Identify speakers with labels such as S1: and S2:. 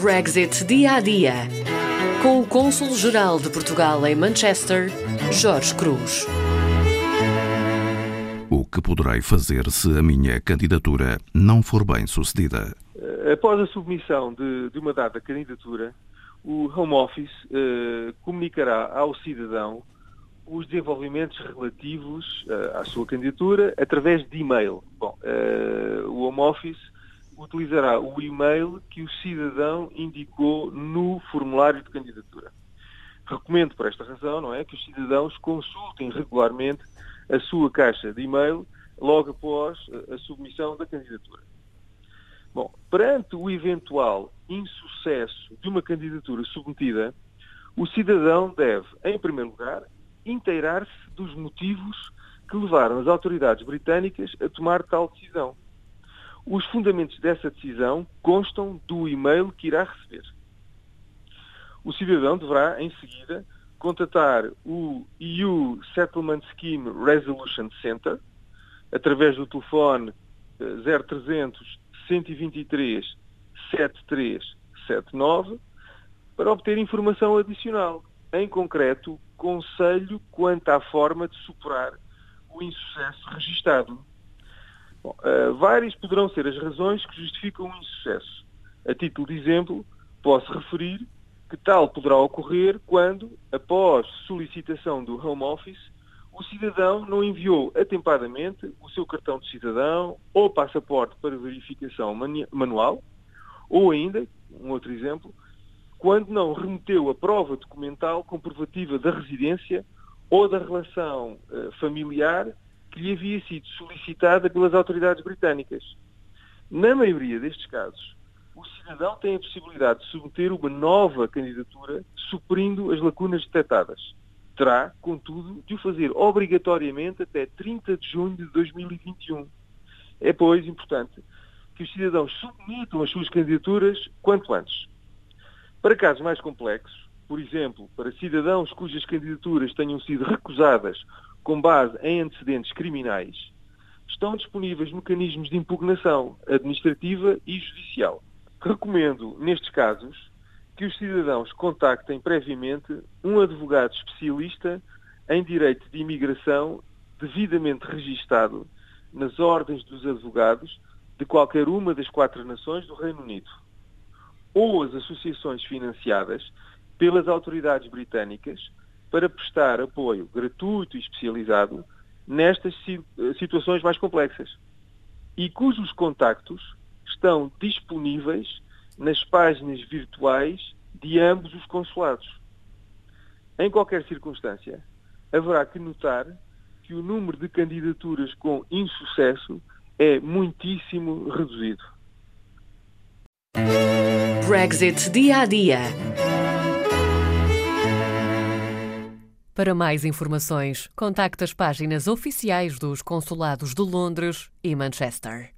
S1: Brexit dia a dia. Com o Cônsul-Geral de Portugal em Manchester, Jorge Cruz.
S2: O que poderei fazer se a minha candidatura não for bem sucedida?
S3: Após a submissão de, de uma dada candidatura, o Home Office uh, comunicará ao cidadão os desenvolvimentos relativos uh, à sua candidatura através de e-mail. Bom, uh, o Home Office utilizará o e-mail que o cidadão indicou no formulário de candidatura. Recomendo por esta razão, não é, que os cidadãos consultem regularmente a sua caixa de e-mail logo após a submissão da candidatura. Bom, perante o eventual insucesso de uma candidatura submetida, o cidadão deve, em primeiro lugar, inteirar-se dos motivos que levaram as autoridades britânicas a tomar tal decisão. Os fundamentos dessa decisão constam do e-mail que irá receber. O cidadão deverá, em seguida, contatar o EU Settlement Scheme Resolution Center através do telefone 0300 123 7379 para obter informação adicional, em concreto, conselho quanto à forma de superar o insucesso registado. Bom, uh, várias poderão ser as razões que justificam o insucesso. A título de exemplo, posso referir que tal poderá ocorrer quando, após solicitação do Home Office, o cidadão não enviou atempadamente o seu cartão de cidadão ou passaporte para verificação manual, ou ainda, um outro exemplo, quando não remeteu a prova documental comprovativa da residência ou da relação uh, familiar que lhe havia sido solicitada pelas autoridades britânicas. Na maioria destes casos, o cidadão tem a possibilidade de submeter uma nova candidatura, suprindo as lacunas detectadas terá, contudo, de o fazer obrigatoriamente até 30 de junho de 2021. É, pois, importante que os cidadãos submetam as suas candidaturas quanto antes. Para casos mais complexos, por exemplo, para cidadãos cujas candidaturas tenham sido recusadas com base em antecedentes criminais, estão disponíveis mecanismos de impugnação administrativa e judicial. Recomendo, nestes casos, que os cidadãos contactem previamente um advogado especialista em direito de imigração devidamente registado nas ordens dos advogados de qualquer uma das quatro nações do Reino Unido, ou as associações financiadas pelas autoridades britânicas para prestar apoio gratuito e especializado nestas situações mais complexas e cujos contactos estão disponíveis nas páginas virtuais de ambos os consulados. Em qualquer circunstância, haverá que notar que o número de candidaturas com insucesso é muitíssimo reduzido.
S1: Brexit dia a dia.
S4: Para mais informações, contacte as páginas oficiais dos consulados de Londres e Manchester.